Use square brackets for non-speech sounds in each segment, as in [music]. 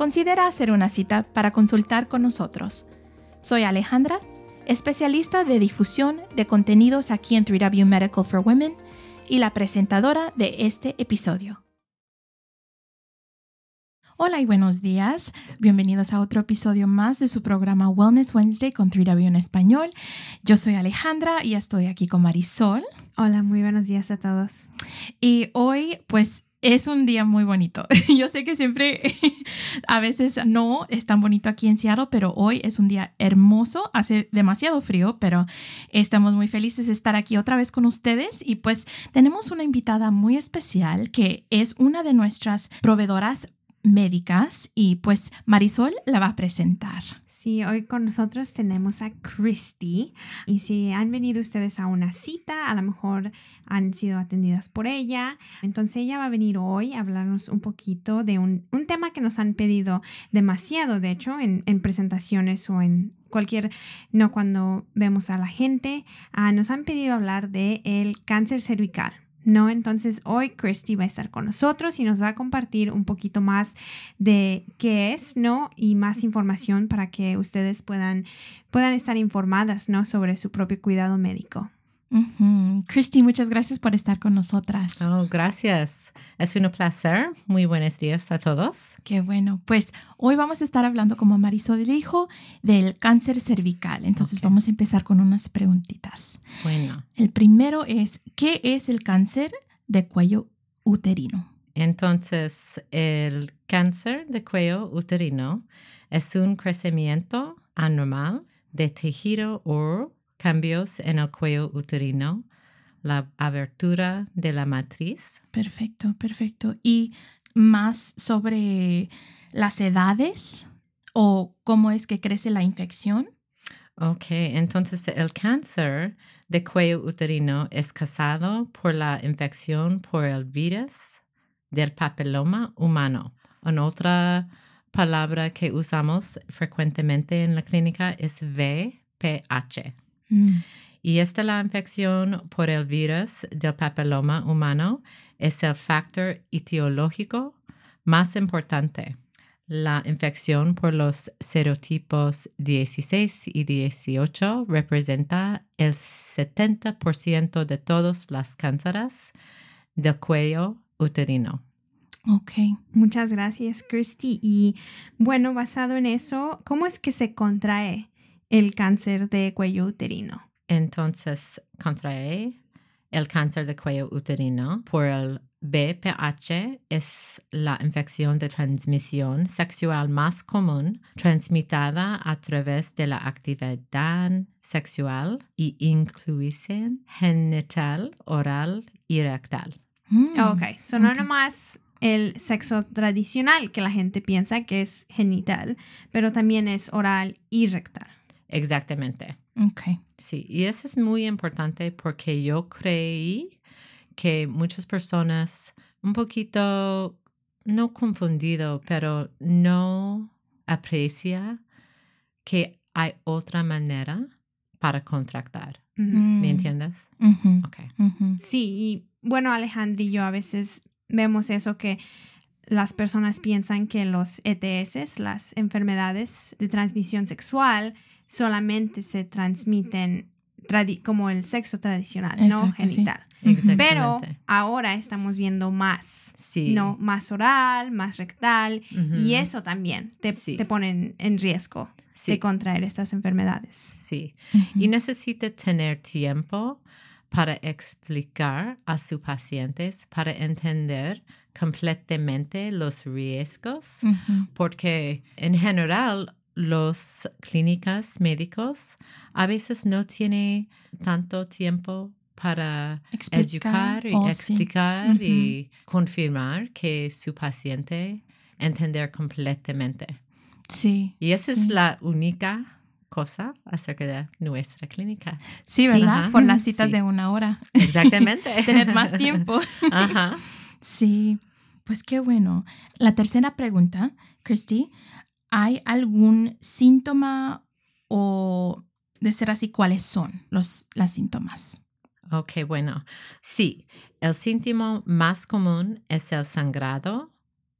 considera hacer una cita para consultar con nosotros. Soy Alejandra, especialista de difusión de contenidos aquí en 3W Medical for Women y la presentadora de este episodio. Hola y buenos días. Bienvenidos a otro episodio más de su programa Wellness Wednesday con 3W en español. Yo soy Alejandra y estoy aquí con Marisol. Hola, muy buenos días a todos. Y hoy, pues, es un día muy bonito. [laughs] Yo sé que siempre, [laughs] a veces no es tan bonito aquí en Seattle, pero hoy es un día hermoso. Hace demasiado frío, pero estamos muy felices de estar aquí otra vez con ustedes. Y pues tenemos una invitada muy especial que es una de nuestras proveedoras médicas y pues Marisol la va a presentar. Sí, hoy con nosotros tenemos a Christy y si han venido ustedes a una cita, a lo mejor han sido atendidas por ella. Entonces ella va a venir hoy a hablarnos un poquito de un, un tema que nos han pedido demasiado, de hecho, en, en presentaciones o en cualquier, no cuando vemos a la gente, ah, nos han pedido hablar de cáncer cervical. ¿No? Entonces hoy Christy va a estar con nosotros y nos va a compartir un poquito más de qué es, ¿no? Y más información para que ustedes puedan, puedan estar informadas, ¿no? Sobre su propio cuidado médico. Christy, muchas gracias por estar con nosotras. Oh, gracias. Es un placer. Muy buenos días a todos. Qué bueno. Pues hoy vamos a estar hablando, como Marisol dijo, del cáncer cervical. Entonces vamos a empezar con unas preguntitas. Bueno. El primero es, ¿qué es el cáncer de cuello uterino? Entonces, el cáncer de cuello uterino es un crecimiento anormal de tejido o cambios en el cuello uterino, la abertura de la matriz. Perfecto, perfecto. ¿Y más sobre las edades o cómo es que crece la infección? Ok, entonces el cáncer de cuello uterino es causado por la infección por el virus del papiloma humano. En otra palabra que usamos frecuentemente en la clínica es VPH. Mm. Y esta la infección por el virus del papiloma humano es el factor etiológico más importante. La infección por los serotipos 16 y 18 representa el 70% de todos las cánceres del cuello uterino. Ok. Muchas gracias, Christy. Y bueno, basado en eso, ¿cómo es que se contrae el cáncer de cuello uterino. Entonces, contrae el cáncer de cuello uterino por el BPH es la infección de transmisión sexual más común transmitida a través de la actividad sexual y incluye genital, oral y rectal. Mm, ok, so no nomás el sexo tradicional que la gente piensa que es genital, pero también es oral y rectal. Exactamente. Ok. Sí, y eso es muy importante porque yo creí que muchas personas un poquito, no confundido, pero no aprecia que hay otra manera para contractar. ¿Me entiendes? Okay. Sí, y bueno, Alejandra y yo a veces vemos eso que las personas piensan que los ETS, las enfermedades de transmisión sexual, solamente se transmiten como el sexo tradicional, no genital. Pero ahora estamos viendo más. Sí. No, más oral, más rectal. Y eso también te, Sí. te pone en riesgo Sí. de contraer estas enfermedades. Sí. Y necesita tener tiempo para explicar a sus pacientes, para entender completamente los riesgos, porque en general los clínicas médicos a veces no tienen tanto tiempo para educar y Oh, sí. explicar y confirmar que su paciente entender completamente. Sí. Y esa es la única cosa acerca de nuestra clínica. Sí, ¿verdad? Por las citas Sí. de una hora. [laughs] Exactamente. Tener más tiempo. [laughs] Ajá. Sí, pues qué bueno. La tercera pregunta, Christy, ¿hay algún síntoma o de ser así, cuáles son los las síntomas? Ok, bueno. Sí, el síntoma más común es el sangrado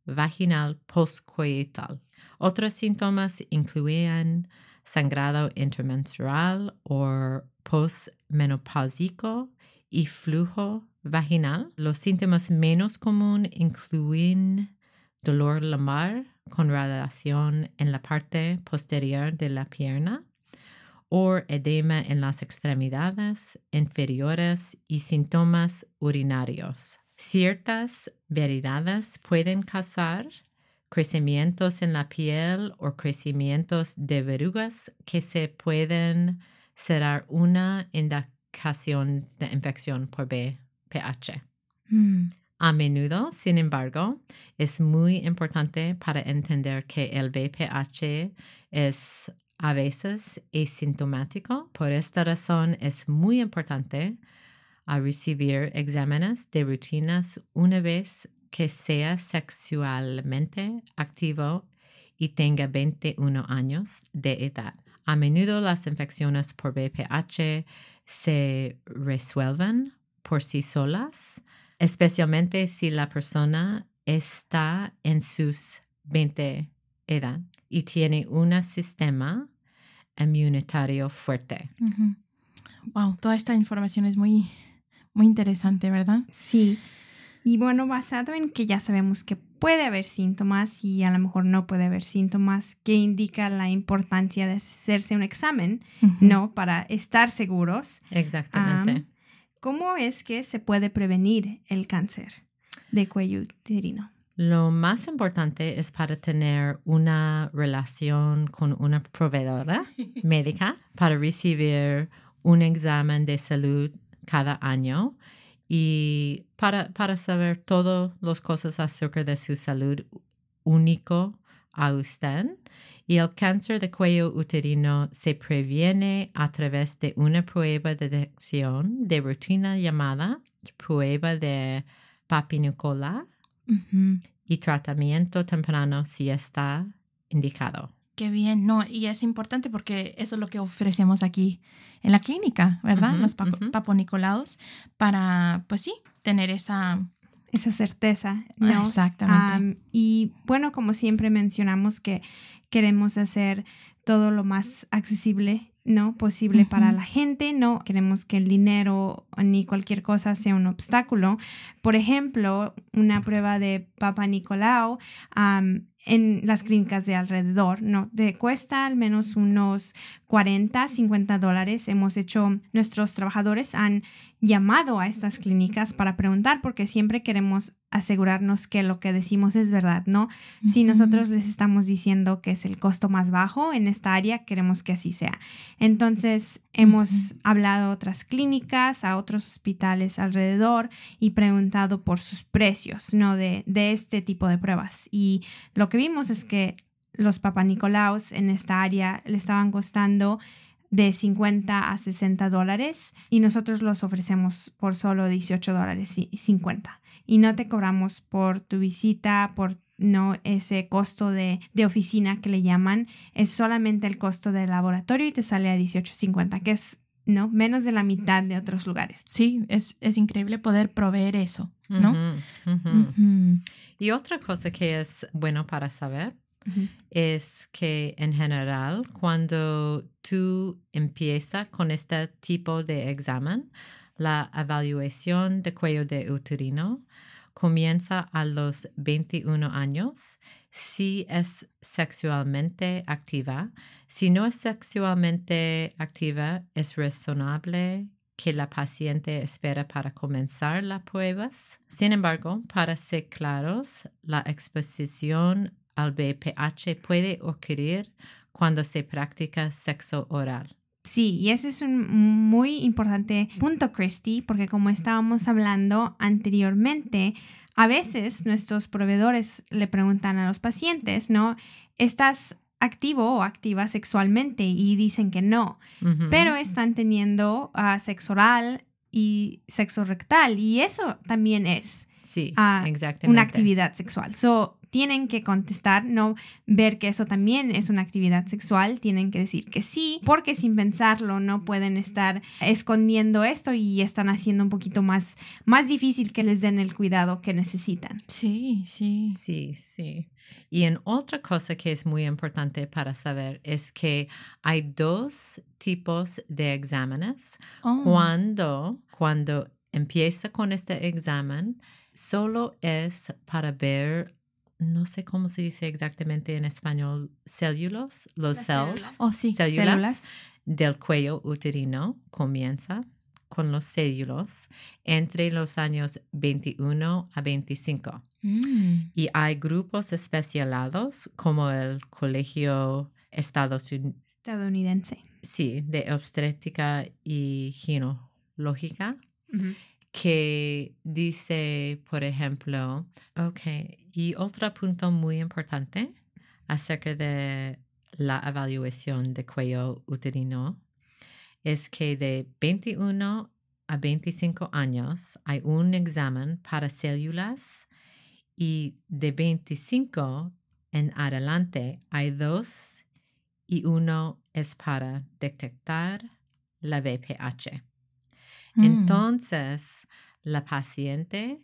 vaginal postcoital. Otros síntomas incluyen sangrado intermenstrual o postmenopáusico y flujo vaginal. Los síntomas menos comunes incluyen dolor lumbar con radiación en la parte posterior de la pierna o edema en las extremidades inferiores y síntomas urinarios. Ciertas variedades pueden causar crecimientos en la piel o crecimientos de verrugas que se pueden ser una indicación de infección por BPH. Mm, A menudo, sin embargo, es muy importante para entender que el VPH es a veces asintomático. Por esta razón es muy importante a recibir exámenes de rutinas una vez que sea sexualmente activo y tenga 21 años de edad. A menudo las infecciones por VPH se resuelven por sí solas especialmente si la persona está en sus 20 edad y tiene un sistema inmunitario fuerte. Wow, toda esta información es muy, muy interesante, ¿verdad? Sí. Y bueno, basado en que ya sabemos que puede haber síntomas y a lo mejor no puede haber síntomas, que indica la importancia de hacerse un examen. ¿no? Para estar seguros. Exactamente. ¿Cómo es que se puede prevenir el cáncer de cuello uterino? Lo más importante es para tener una relación con una proveedora [laughs] médica para recibir un examen de salud cada año y para, para saber todas las cosas acerca de su salud único a usted. Y el cáncer de cuello uterino se previene a través de una prueba de detección de rutina llamada prueba de papinicola Ujú. y tratamiento temprano si está indicado. Qué bien, no, y es importante porque eso es lo que ofrecemos aquí en la clínica, ¿verdad? Ujú, Los papo- ujú. paponicolaos para, pues sí, tener esa... Esa certeza, ¿no? Exactamente. Am, y bueno, como siempre mencionamos que queremos hacer todo lo más accesible, ¿no? Posible para la gente, no queremos que el dinero ni cualquier cosa sea un obstáculo. Por ejemplo, una prueba de Papa Nicolau en las clínicas de alrededor, ¿no? Te cuesta al menos unos 40, 50 dólares. Hemos hecho, nuestros trabajadores han llamado a estas clínicas para preguntar porque siempre queremos asegurarnos que lo que decimos es verdad, ¿no? Si nosotros les estamos diciendo que es el costo más bajo en esta área, queremos que así sea. Entonces, hemos hablado a otras clínicas, a otros hospitales alrededor y preguntado por sus precios, ¿no? De, de este tipo de pruebas. Y lo que vimos es que los papanicolaos en esta área le estaban costando de 50 a 60 dólares y nosotros los ofrecemos por solo 18 dólares y 50 y no te cobramos por tu visita, por no ese costo de, de oficina que le llaman, es solamente el costo del laboratorio y te sale a 18.50, que es no menos de la mitad de otros lugares. Sí, es, es increíble poder proveer eso, ¿no? Y otra cosa que es bueno para saber es que en general cuando tú empiezas con este tipo de examen, La evaluación de cuello de uterino comienza a los 21 años si es sexualmente activa. Si no es sexualmente activa, es razonable que la paciente espera para comenzar las pruebas. Sin embargo, para ser claros, la exposición al BPH puede ocurrir cuando se practica sexo oral. Sí, y ese es un muy importante punto, Christy, porque como estábamos hablando anteriormente, a veces nuestros proveedores le preguntan a los pacientes, ¿no? ¿Estás activo o activa sexualmente? Y dicen que no, pero están teniendo ah, sexo oral y sexo rectal, y eso también es Sí, ah, exactamente. una actividad sexual. So, tienen que contestar, no ver que eso también es una actividad sexual, tienen que decir que sí, porque sin pensarlo no pueden estar escondiendo esto y están haciendo un poquito más, más difícil que les den el cuidado que necesitan. Sí, sí. Sí, sí. Y en otra cosa que es muy importante para saber es que hay dos tipos de exámenes. Oh. Cuando, cuando empieza con este examen, solo es para ver, no sé cómo se dice exactamente en español, células, los Las cells, células. Oh, sí. células Células. del cuello uterino comienza con los células entre los años 21 a 25. Mm. Y hay grupos especializados como el Colegio Estados Unidos, Estadounidense. sí, de obstétrica y ginecológica, que dice, por ejemplo, ok, y otro punto muy importante acerca de la evaluación de cuello uterino es que de 21 a 25 años hay un examen para células y de 25 en adelante hay dos y uno es para detectar la VPH. Mm. Entonces, la paciente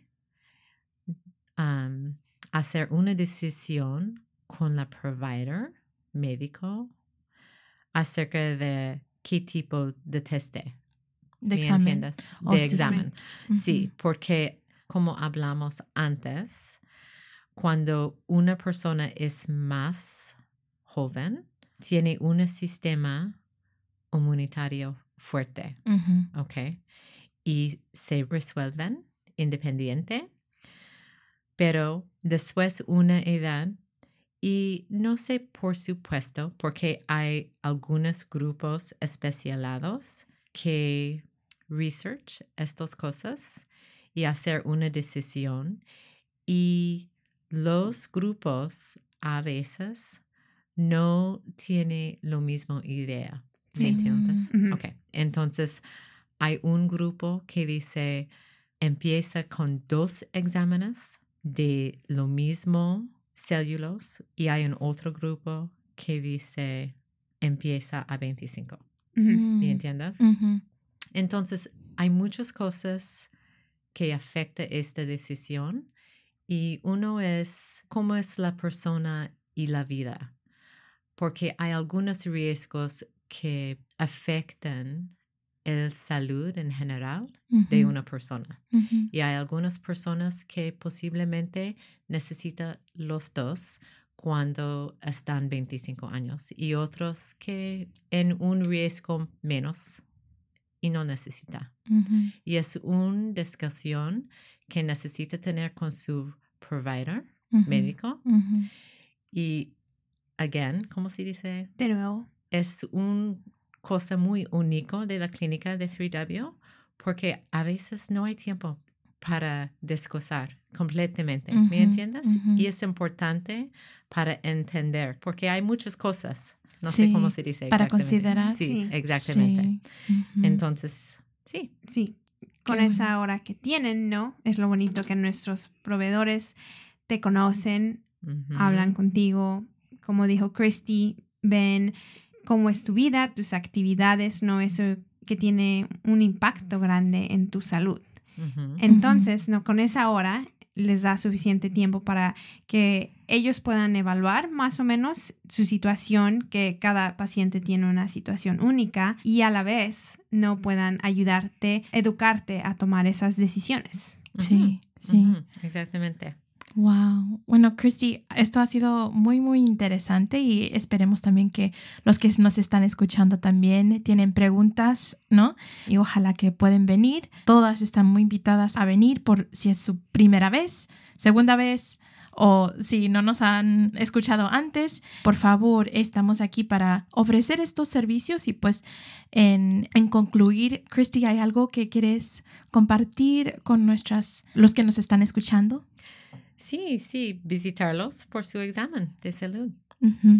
um, hacer una decisión con la provider médico acerca de qué tipo de teste. De ¿Me examen. entiendes? Oh, de sí, sí. examen. Ujú. Sí, porque como hablamos antes, cuando una persona es más joven, tiene un sistema inmunitario fuerte. Ujú. ¿ok? Y se resuelven independiente, pero después una edad, y no sé por supuesto, porque hay algunos grupos especializados que research estas cosas y hacer una decisión, y los grupos a veces no tienen lo mismo idea. ¿Me Sí. Ujú. Ok, entonces hay un grupo que dice empieza con dos exámenes de lo mismo células y hay un otro grupo que dice empieza a 25. Ujú. Mm. ¿Me entiendes? Entonces hay muchas cosas que afectan esta decisión y uno es cómo es la persona y la vida, porque hay algunos riesgos que afectan el salud en general de una persona. Y hay algunas personas que posiblemente necesitan los dos cuando están 25 años y otros que en un riesgo menos y no necesita. Y es una discusión que necesita tener con su provider médico. Y, again, ¿cómo se dice? De nuevo. Es una cosa muy única de la clínica de 3W porque a veces no hay tiempo para descosar completamente, ¿me entiendes? Y es importante para entender porque hay muchas cosas, no sé cómo se dice. para considerar. Sí, Sí. exactamente. Sí. Entonces, sí. Sí, con Qué esa hora que tienen, ¿no? Es lo bonito que nuestros proveedores te conocen, hablan contigo, como dijo Christy, ven cómo es tu vida, tus actividades, ¿no? Eso que tiene un impacto grande en tu salud. Entonces, ¿no? Con esa hora les da suficiente tiempo para que ellos puedan evaluar más o menos su situación, que cada paciente tiene una situación única y a la vez no puedan ayudarte, educarte a tomar esas decisiones. Sí, sí. Exactamente. Wow. Bueno, Christy, esto ha sido muy, muy interesante y esperemos también que los que nos están escuchando también tienen preguntas, ¿no? Y ojalá que pueden venir. Todas están muy invitadas a venir por si es su primera vez, segunda vez o si no nos han escuchado antes. Por favor, estamos aquí para ofrecer estos servicios y pues en, en concluir, Christy, ¿hay algo que quieres compartir con nuestras, los que nos están escuchando? Sí, sí, visitarlos por su examen de salud.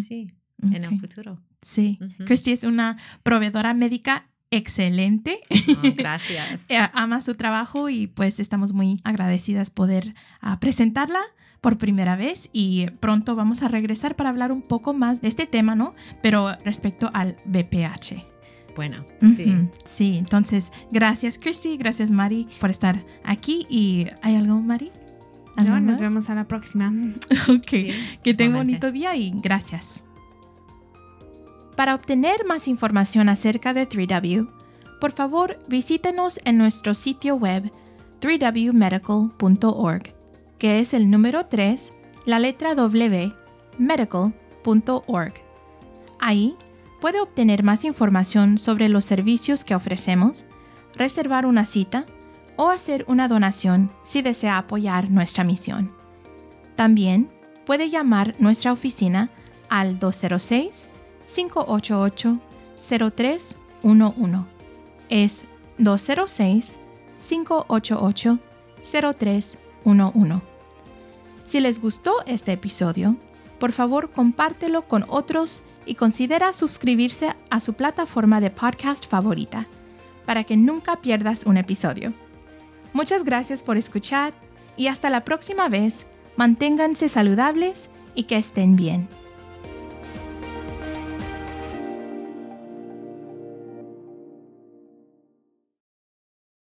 Sí, en el futuro. Sí. Christy es una proveedora médica excelente. Oh, [laughs] gracias. Ama su trabajo y pues estamos muy agradecidas poder ah, presentarla por primera vez y pronto vamos a regresar para hablar un poco más de este tema, ¿no? Pero respecto al BPH. Bueno, sí. Sí, entonces gracias Christy, gracias Mari por estar aquí y ¿hay algo Mari? ¿Algo Yo, nos vemos a la próxima. [laughs] Ok. Sí, Que tenga un bonito día y gracias. Para obtener más información acerca de 3W, por favor visítenos en nuestro sitio web 3wmedical.org, que es el número 3, la letra W, medical.org. Ahí puede obtener más información sobre los servicios que ofrecemos, reservar una cita o hacer una donación si desea apoyar nuestra misión. También puede llamar nuestra oficina al 206-588-0311. Es 206-588-0311. Si les gustó este episodio, por favor compártelo con otros y considera suscribirse a su plataforma de podcast favorita para que nunca pierdas un episodio. Muchas gracias por escuchar y hasta la próxima vez, manténganse saludables y que estén bien.